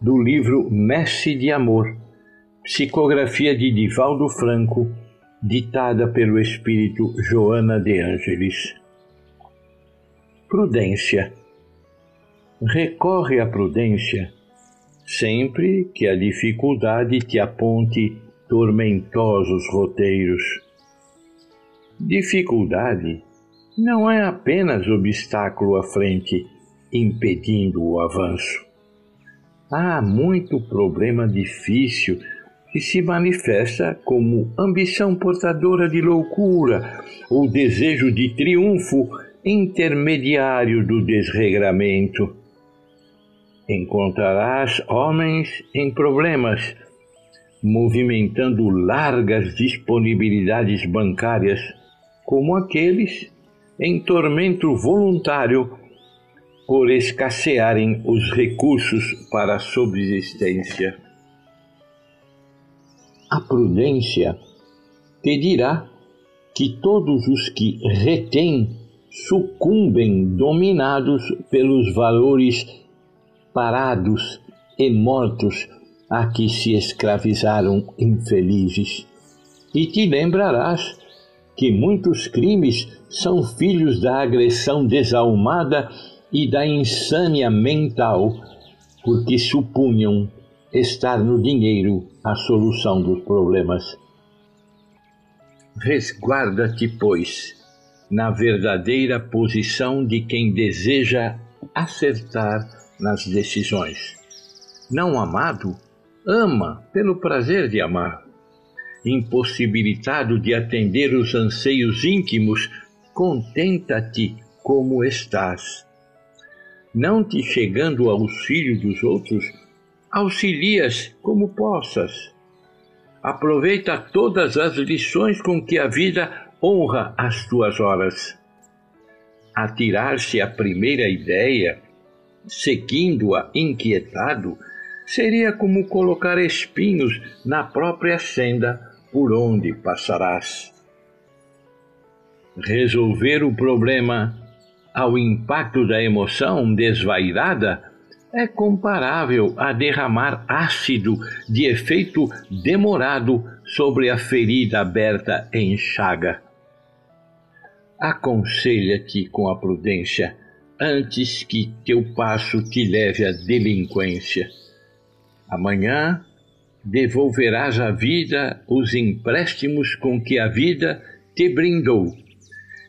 do livro Messe de Amor, psicografia de Divaldo Franco, ditada pelo espírito Joana de Ângeles. Prudência. Recorre à prudência sempre que a dificuldade te aponte tormentosos roteiros. Dificuldade não é apenas obstáculo à frente impedindo o avanço. Há muito problema difícil que se manifesta como ambição portadora de loucura ou desejo de triunfo intermediário do desregramento. Encontrarás homens em problemas, movimentando largas disponibilidades bancárias, como aqueles em tormento voluntário por escassearem os recursos para a subsistência. A prudência te dirá que todos os que retêm sucumbem dominados pelos valores parados e mortos a que se escravizaram infelizes. E te lembrarás que muitos crimes são filhos da agressão desalmada e da insânia mental, porque supunham estar no dinheiro a solução dos problemas. Resguarda-te, pois, na verdadeira posição de quem deseja acertar nas decisões. Não amado, ama pelo prazer de amar. Impossibilitado de atender os anseios íntimos, contenta-te como estás não te chegando ao auxílio dos outros, auxilias como possas. Aproveita todas as lições com que a vida honra as tuas horas. Atirar-se à primeira ideia, seguindo-a inquietado, seria como colocar espinhos na própria senda por onde passarás. Resolver o problema ao impacto da emoção desvairada é comparável a derramar ácido de efeito demorado sobre a ferida aberta em chaga. Aconselha-te com a prudência antes que teu passo te leve à delinquência. Amanhã devolverás à vida os empréstimos com que a vida te brindou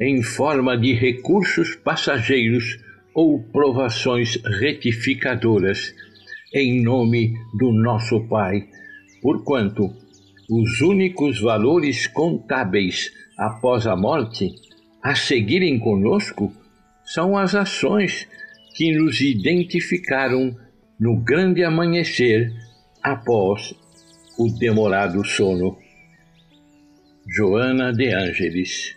em forma de recursos passageiros ou provações retificadoras, em nome do nosso Pai, porquanto os únicos valores contábeis após a morte a seguirem conosco são as ações que nos identificaram no grande amanhecer após o demorado sono. Joana de Ângeles